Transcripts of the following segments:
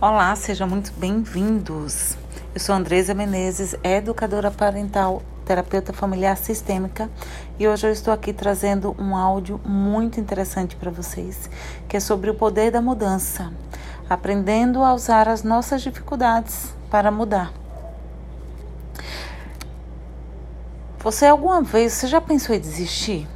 Olá, sejam muito bem-vindos. Eu sou Andresa Menezes, educadora parental, terapeuta familiar sistêmica, e hoje eu estou aqui trazendo um áudio muito interessante para vocês, que é sobre o poder da mudança, aprendendo a usar as nossas dificuldades para mudar. Você alguma vez, você já pensou em desistir?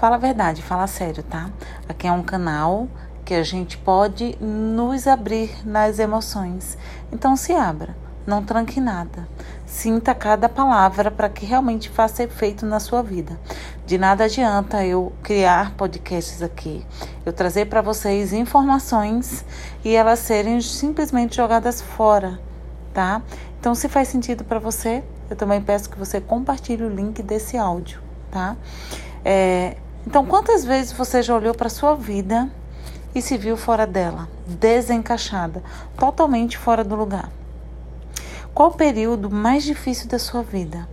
Fala a verdade, fala sério, tá? Aqui é um canal que a gente pode nos abrir nas emoções. Então se abra, não tranque nada. Sinta cada palavra para que realmente faça efeito na sua vida. De nada adianta eu criar podcasts aqui, eu trazer para vocês informações e elas serem simplesmente jogadas fora, tá? Então, se faz sentido para você, eu também peço que você compartilhe o link desse áudio, tá? É, então, quantas vezes você já olhou para sua vida e se viu fora dela, desencaixada, totalmente fora do lugar. Qual o período mais difícil da sua vida?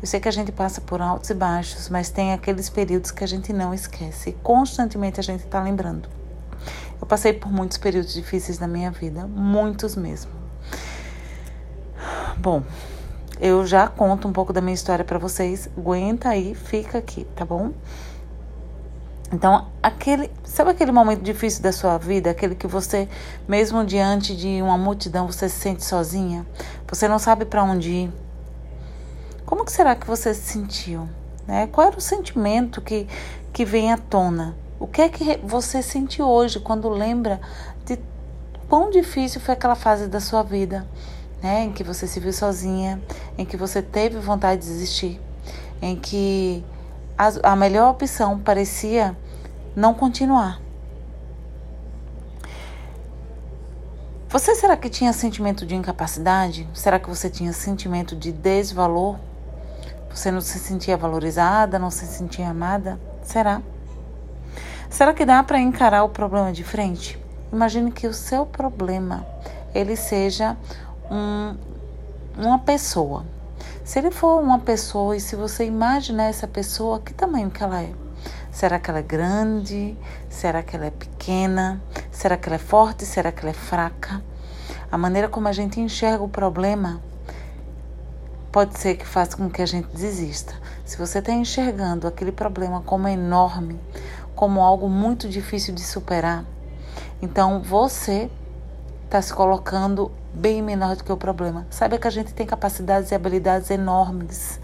Eu sei que a gente passa por altos e baixos, mas tem aqueles períodos que a gente não esquece constantemente a gente está lembrando. Eu passei por muitos períodos difíceis na minha vida, muitos mesmo. Bom, eu já conto um pouco da minha história para vocês. Aguenta aí, fica aqui, tá bom? Então, aquele, sabe aquele momento difícil da sua vida, aquele que você, mesmo diante de uma multidão, você se sente sozinha? Você não sabe para onde ir? Como que será que você se sentiu? Né? Qual era o sentimento que, que vem à tona? O que é que você sente hoje quando lembra de quão difícil foi aquela fase da sua vida, né? Em que você se viu sozinha, em que você teve vontade de desistir, em que a, a melhor opção parecia não continuar. Você será que tinha sentimento de incapacidade? Será que você tinha sentimento de desvalor? Você não se sentia valorizada, não se sentia amada? Será? Será que dá para encarar o problema de frente? Imagine que o seu problema ele seja um, uma pessoa, se ele for uma pessoa e se você imaginar essa pessoa, que tamanho que ela é? Será que ela é grande? Será que ela é pequena? Será que ela é forte? Será que ela é fraca? A maneira como a gente enxerga o problema pode ser que faça com que a gente desista. Se você está enxergando aquele problema como enorme, como algo muito difícil de superar, então você está se colocando bem menor do que o problema. Saiba que a gente tem capacidades e habilidades enormes,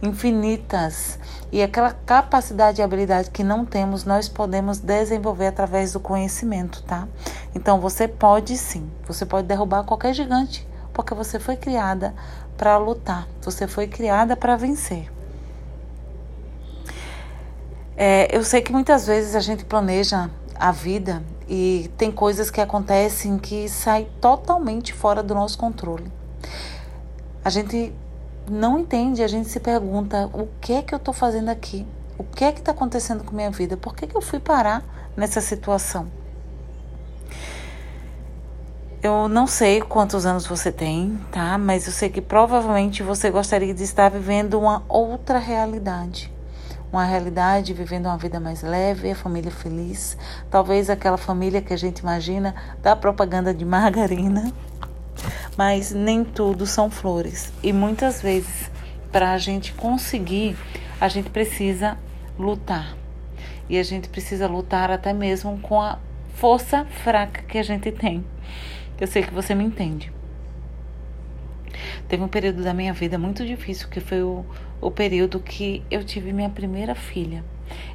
infinitas. E aquela capacidade e habilidade que não temos, nós podemos desenvolver através do conhecimento, tá? Então você pode sim, você pode derrubar qualquer gigante, porque você foi criada para lutar, você foi criada para vencer. É, eu sei que muitas vezes a gente planeja a vida e tem coisas que acontecem que saem totalmente fora do nosso controle. A gente não entende, a gente se pergunta: o que é que eu estou fazendo aqui? O que é que está acontecendo com minha vida? Por que, que eu fui parar nessa situação? Eu não sei quantos anos você tem, tá? Mas eu sei que provavelmente você gostaria de estar vivendo uma outra realidade uma realidade, vivendo uma vida mais leve, a família feliz. Talvez aquela família que a gente imagina da propaganda de margarina. Mas nem tudo são flores. E muitas vezes, para a gente conseguir, a gente precisa lutar. E a gente precisa lutar até mesmo com a força fraca que a gente tem. Eu sei que você me entende. Teve um período da minha vida muito difícil, que foi o, o período que eu tive minha primeira filha.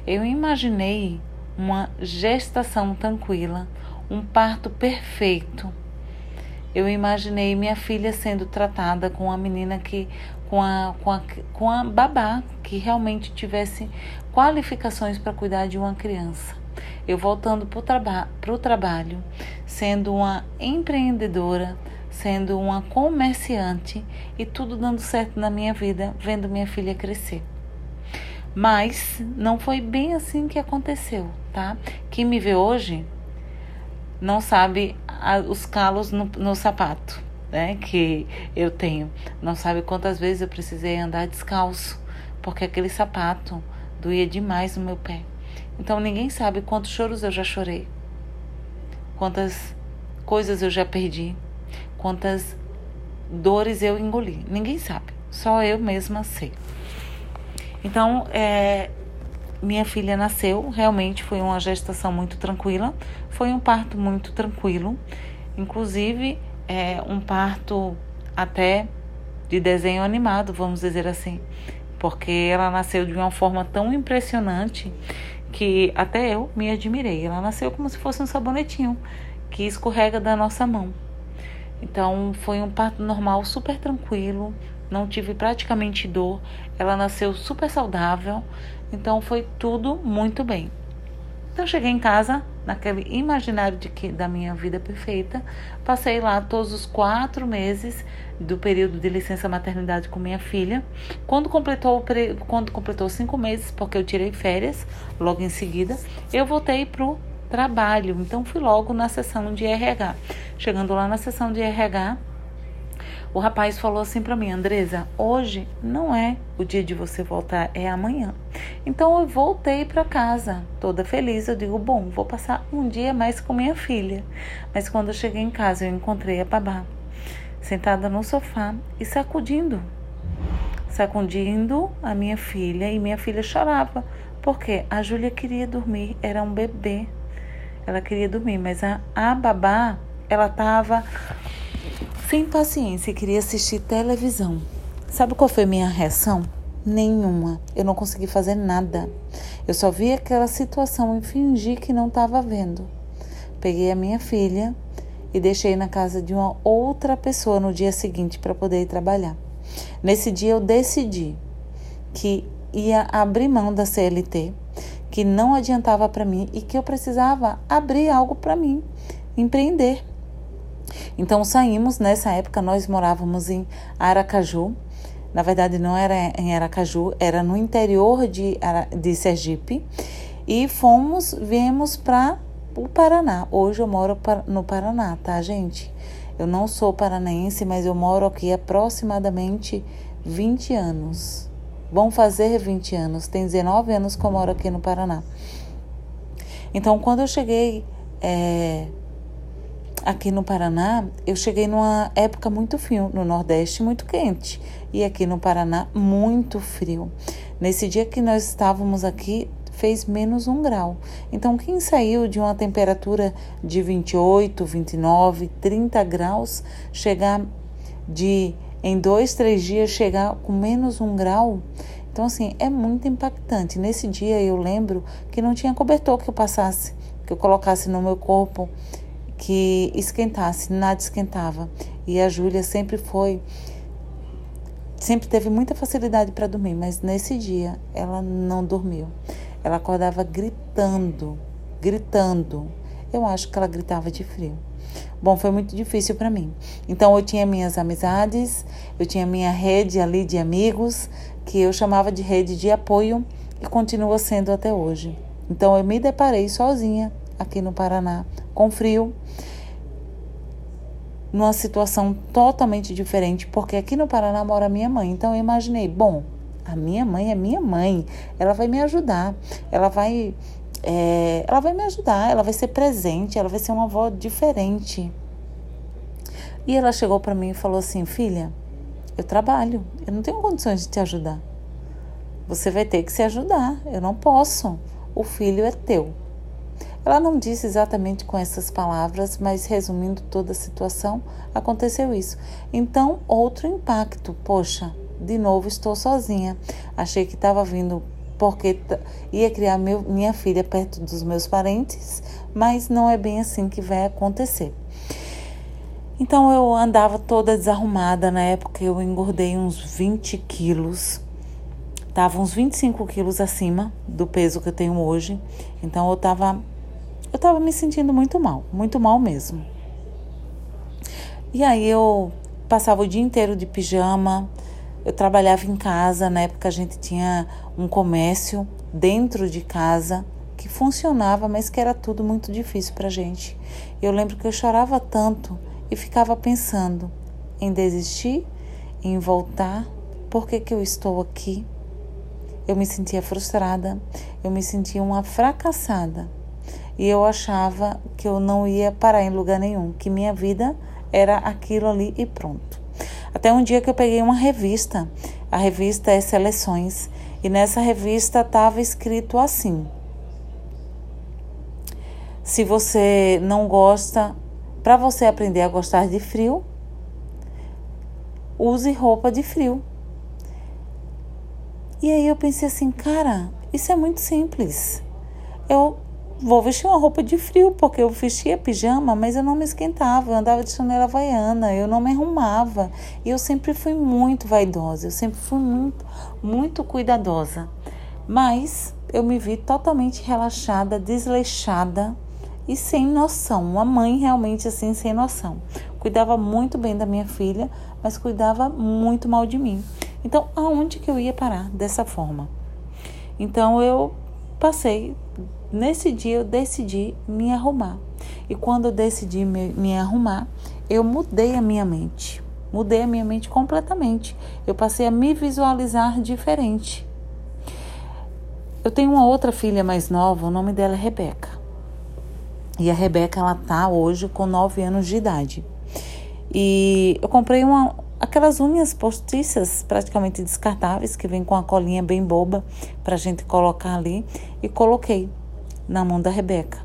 Eu imaginei uma gestação tranquila, um parto perfeito. Eu imaginei minha filha sendo tratada com uma menina que com a, com a, com a babá que realmente tivesse qualificações para cuidar de uma criança. Eu voltando para o traba trabalho, sendo uma empreendedora, sendo uma comerciante e tudo dando certo na minha vida, vendo minha filha crescer. Mas não foi bem assim que aconteceu, tá? Quem me vê hoje não sabe os calos no, no sapato, né? Que eu tenho. Não sabe quantas vezes eu precisei andar descalço, porque aquele sapato doía demais no meu pé. Então ninguém sabe quantos choros eu já chorei, quantas coisas eu já perdi, quantas dores eu engoli. Ninguém sabe, só eu mesma sei. Então, é, minha filha nasceu, realmente foi uma gestação muito tranquila, foi um parto muito tranquilo, inclusive é, um parto até de desenho animado, vamos dizer assim, porque ela nasceu de uma forma tão impressionante que até eu me admirei. Ela nasceu como se fosse um sabonetinho que escorrega da nossa mão. Então foi um parto normal, super tranquilo, não tive praticamente dor. Ela nasceu super saudável, então foi tudo muito bem. Então cheguei em casa, naquele imaginário de que, da minha vida perfeita, passei lá todos os quatro meses do período de licença maternidade com minha filha. Quando completou, quando completou cinco meses, porque eu tirei férias logo em seguida, eu voltei pro trabalho. Então fui logo na sessão de RH. Chegando lá na sessão de RH, o rapaz falou assim para mim, Andresa, hoje não é o dia de você voltar, é amanhã. Então eu voltei para casa, toda feliz. Eu digo, bom, vou passar um dia mais com minha filha. Mas quando eu cheguei em casa, eu encontrei a babá sentada no sofá e sacudindo, sacudindo a minha filha e minha filha chorava porque a Júlia queria dormir, era um bebê. Ela queria dormir, mas a, a babá, ela estava sem paciência e queria assistir televisão. Sabe qual foi minha reação? Nenhuma. Eu não consegui fazer nada. Eu só vi aquela situação e fingi que não estava vendo. Peguei a minha filha e deixei na casa de uma outra pessoa no dia seguinte para poder ir trabalhar. Nesse dia eu decidi que ia abrir mão da CLT, que não adiantava para mim e que eu precisava abrir algo para mim, empreender. Então saímos, nessa época nós morávamos em Aracaju. Na verdade não era em Aracaju, era no interior de, de Sergipe. E fomos, viemos para o Paraná. Hoje eu moro no Paraná, tá, gente? Eu não sou paranaense, mas eu moro aqui aproximadamente 20 anos. Vão fazer 20 anos. Tem 19 anos que eu moro aqui no Paraná. Então, quando eu cheguei é, aqui no Paraná, eu cheguei numa época muito frio, no Nordeste muito quente e aqui no Paraná muito frio. Nesse dia que nós estávamos aqui, fez menos um grau. Então, quem saiu de uma temperatura de 28, 29, 30 graus, chegar de em dois, três dias chegar com menos um grau, então assim é muito impactante. Nesse dia eu lembro que não tinha cobertor que eu passasse, que eu colocasse no meu corpo, que esquentasse, nada esquentava. E a Júlia sempre foi sempre teve muita facilidade para dormir, mas nesse dia ela não dormiu. Ela acordava gritando, gritando. Eu acho que ela gritava de frio. Bom, foi muito difícil para mim. Então eu tinha minhas amizades, eu tinha minha rede ali de amigos, que eu chamava de rede de apoio e continua sendo até hoje. Então eu me deparei sozinha aqui no Paraná, com frio, numa situação totalmente diferente, porque aqui no Paraná mora minha mãe. Então eu imaginei, bom, a minha mãe é minha mãe. Ela vai me ajudar. Ela vai. É, ela vai me ajudar, ela vai ser presente, ela vai ser uma avó diferente. E ela chegou para mim e falou assim: Filha, eu trabalho, eu não tenho condições de te ajudar. Você vai ter que se ajudar, eu não posso. O filho é teu. Ela não disse exatamente com essas palavras, mas resumindo toda a situação, aconteceu isso. Então, outro impacto. Poxa, de novo estou sozinha. Achei que estava vindo porque ia criar meu, minha filha perto dos meus parentes, mas não é bem assim que vai acontecer. Então eu andava toda desarrumada. Na época eu engordei uns 20 quilos. Tava uns 25 quilos acima do peso que eu tenho hoje. Então eu tava, eu tava me sentindo muito mal, muito mal mesmo. E aí eu passava o dia inteiro de pijama, eu trabalhava em casa, na época a gente tinha um comércio dentro de casa que funcionava, mas que era tudo muito difícil para gente. Eu lembro que eu chorava tanto e ficava pensando em desistir, em voltar, por que, que eu estou aqui? Eu me sentia frustrada, eu me sentia uma fracassada. e eu achava que eu não ia parar em lugar nenhum, que minha vida era aquilo ali e pronto. Até um dia que eu peguei uma revista, a revista é Seleções, e nessa revista estava escrito assim: Se você não gosta, para você aprender a gostar de frio, use roupa de frio. E aí eu pensei assim, cara, isso é muito simples. Eu vou vestir uma roupa de frio, porque eu vestia pijama, mas eu não me esquentava, eu andava de chanela havaiana, eu não me arrumava. E eu sempre fui muito vaidosa, eu sempre fui muito, muito cuidadosa. Mas eu me vi totalmente relaxada, desleixada e sem noção. Uma mãe realmente assim, sem noção. Cuidava muito bem da minha filha, mas cuidava muito mal de mim. Então, aonde que eu ia parar dessa forma? Então, eu passei Nesse dia eu decidi me arrumar. E quando eu decidi me, me, arrumar, eu mudei a minha mente. Mudei a minha mente completamente. Eu passei a me visualizar diferente. Eu tenho uma outra filha mais nova, o nome dela é Rebeca. E a Rebeca ela tá hoje com 9 anos de idade. E eu comprei uma, aquelas unhas postiças praticamente descartáveis que vem com a colinha bem boba para a gente colocar ali e coloquei na mão da Rebeca.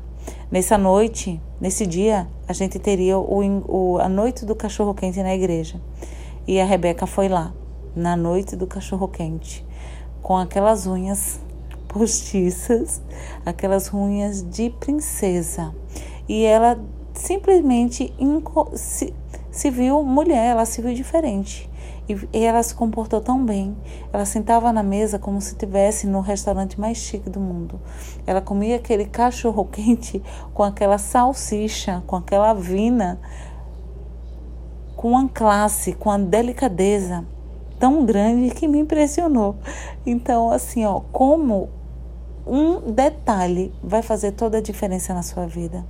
Nessa noite, nesse dia, a gente teria o, o, a noite do cachorro quente na igreja. E a Rebeca foi lá, na noite do cachorro quente, com aquelas unhas postiças, aquelas unhas de princesa. E ela simplesmente se, se viu mulher, ela se viu diferente. E ela se comportou tão bem. Ela sentava na mesa como se estivesse no restaurante mais chique do mundo. Ela comia aquele cachorro quente com aquela salsicha, com aquela vina, com uma classe, com uma delicadeza tão grande que me impressionou. Então, assim, ó, como um detalhe vai fazer toda a diferença na sua vida.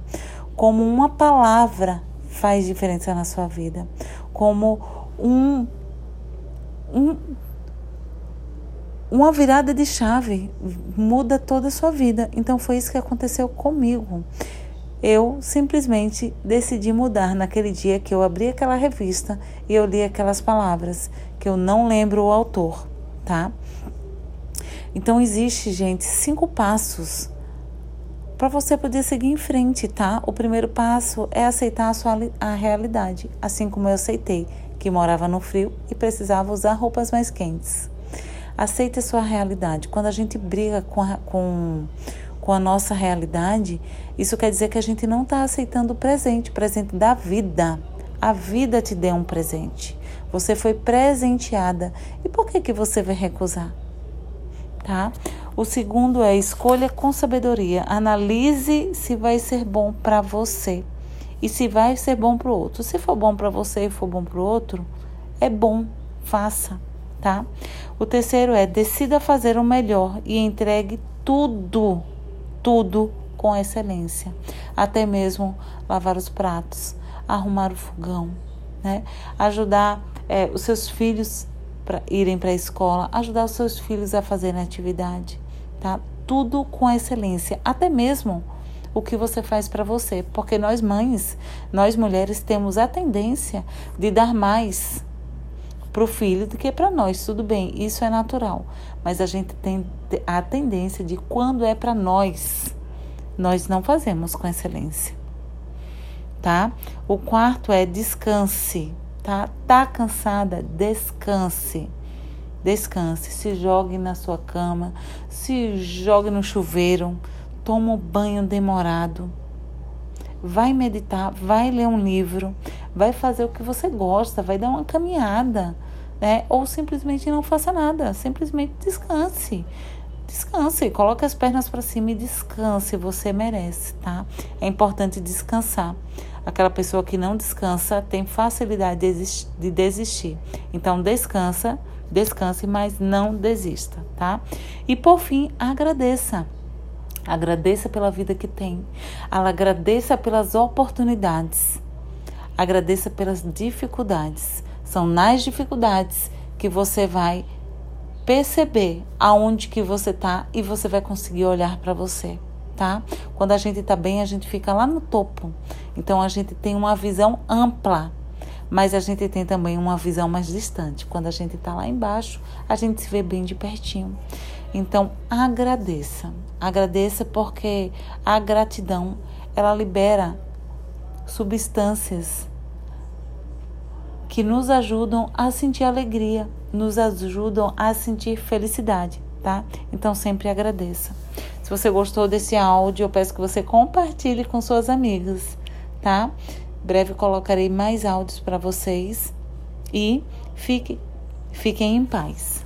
Como uma palavra faz diferença na sua vida. Como um um, uma virada de chave muda toda a sua vida. Então foi isso que aconteceu comigo. Eu simplesmente decidi mudar naquele dia que eu abri aquela revista e eu li aquelas palavras que eu não lembro o autor, tá? Então existe, gente, cinco passos para você poder seguir em frente, tá? O primeiro passo é aceitar a sua a realidade, assim como eu aceitei que morava no frio e precisava usar roupas mais quentes. Aceite a sua realidade. Quando a gente briga com a, com, com a nossa realidade, isso quer dizer que a gente não está aceitando o presente, o presente da vida. A vida te deu um presente. Você foi presenteada. E por que, que você vai recusar? Tá? O segundo é escolha com sabedoria. Analise se vai ser bom para você e se vai ser bom para o outro. Se for bom para você e for bom para o outro, é bom, faça, tá? O terceiro é decida fazer o melhor e entregue tudo, tudo com excelência, até mesmo lavar os pratos, arrumar o fogão, né? Ajudar é, os seus filhos para irem para a escola, ajudar os seus filhos a fazerem atividade, tá? Tudo com excelência, até mesmo o que você faz para você, porque nós mães, nós mulheres temos a tendência de dar mais para o filho do que para nós. Tudo bem, isso é natural, mas a gente tem a tendência de quando é para nós, nós não fazemos com excelência. Tá? O quarto é descanse, tá? Tá cansada? Descanse. Descanse, se jogue na sua cama, se jogue no chuveiro, toma um banho demorado, vai meditar, vai ler um livro, vai fazer o que você gosta, vai dar uma caminhada, né? Ou simplesmente não faça nada, simplesmente descanse. Descanse, coloque as pernas para cima e descanse, você merece, tá? É importante descansar. Aquela pessoa que não descansa tem facilidade de desistir. Então descansa, descanse, mas não desista, tá? E por fim, agradeça. Agradeça pela vida que tem. Agradeça pelas oportunidades. Agradeça pelas dificuldades. São nas dificuldades que você vai perceber aonde que você está e você vai conseguir olhar para você. Tá? Quando a gente está bem, a gente fica lá no topo. Então a gente tem uma visão ampla, mas a gente tem também uma visão mais distante. Quando a gente está lá embaixo, a gente se vê bem de pertinho. Então agradeça, agradeça porque a gratidão ela libera substâncias que nos ajudam a sentir alegria, nos ajudam a sentir felicidade, tá? Então sempre agradeça. Se você gostou desse áudio, eu peço que você compartilhe com suas amigas, tá? Breve colocarei mais áudios para vocês e fique, fiquem em paz.